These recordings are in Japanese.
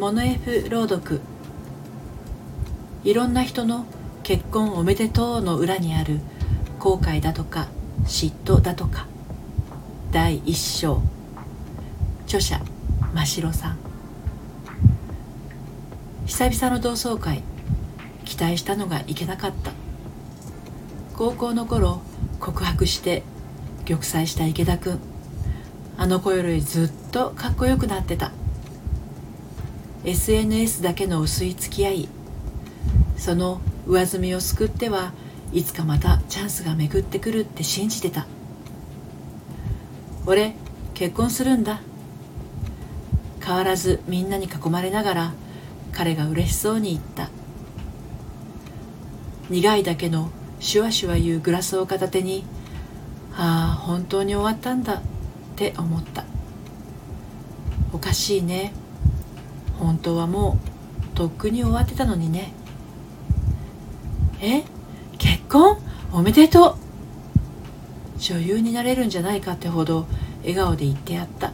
モノ F 朗読。いろんな人の結婚おめでとうの裏にある後悔だとか嫉妬だとか。第一章。著者真城さん。久々の同窓会。期待したのがいけなかった。高校の頃告白して玉砕した池田君あの子よりずっとかっこよくなってた。SNS だけの薄い付き合い。その上積みを救ってはいつかまたチャンスが巡ってくるって信じてた。俺結婚するんだ。変わらずみんなに囲まれながら彼が嬉しそうに言った。苦いだけのシュワシュワ言うグラスを片手にああ本当に終わったんだって思った。おかしいね。本当はもうとっくに終わってたのにね。え？結婚？おめでとう。女優になれるんじゃないかってほど笑顔で言ってやった。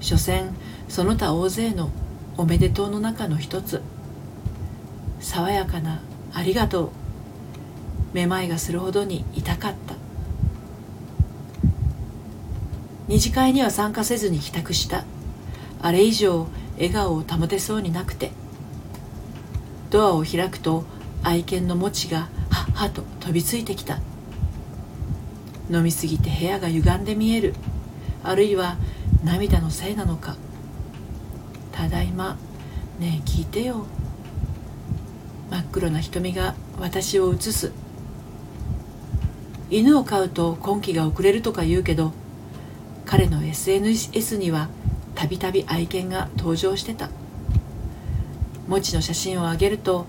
所詮その他大勢のおめでとうの中の一つ。爽やかなありがとう。めまいがするほどに痛かった。二次会には参加せずに帰宅した。あれ以上笑顔を保てそうになくて。ドアを開くと愛犬のもちがはっはと飛びついてきた。飲みすぎて部屋が歪んで見える。あるいは涙のせいなのか。ただいま。ねえ聞いてよ。真っ黒な瞳が私を映す。犬を飼うと婚期が遅れるとか言うけど彼の SNS にはたびたび愛犬が登場してた。もちの写真をあげると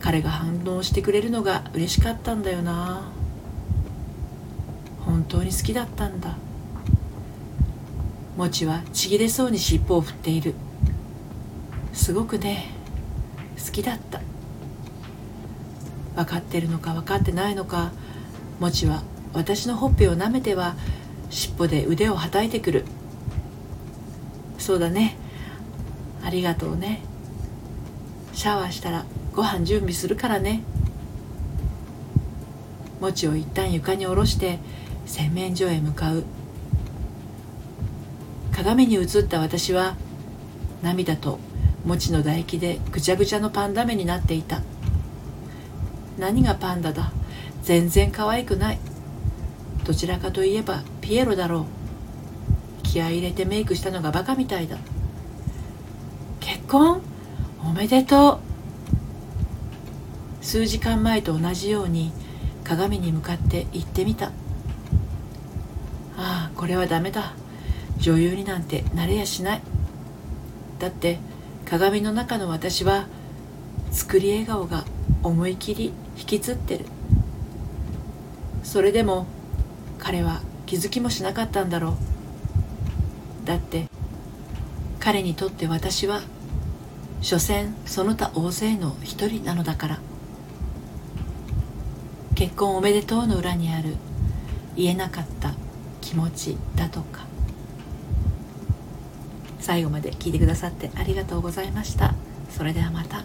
彼が反応してくれるのが嬉しかったんだよな。本当に好きだったんだ。もちはちぎれそうに尻尾を振っている。すごくね好きだった。分かってるのか分かってないのかもちは私のほっぺを舐めては尻尾で腕をはたいてくる。そうだね。ありがとうね。シャワーしたらご飯準備するからね。餅を一旦床に下ろして洗面所へ向かう。鏡に映った私は涙と餅の唾液でぐちゃぐちゃのパンダ目になっていた。何がパンダだ？全然可愛くない。どちらかといえばピエロだろう。気合い入れてメイクしたのがバカみたいだ。結婚？おめでとう。数時間前と同じように鏡に向かって言ってみた。ああこれはダメだ。女優になんてなれやしない。だって鏡の中の私は作り笑顔が思い切り引きつってる。それでも彼は気づきもしなかったんだろう。だって彼にとって私は所詮その他大勢の一人なのだから。結婚おめでとうの裏にある言えなかった気持ちだとか。最後まで聞いてくださってありがとうございました。それではまた。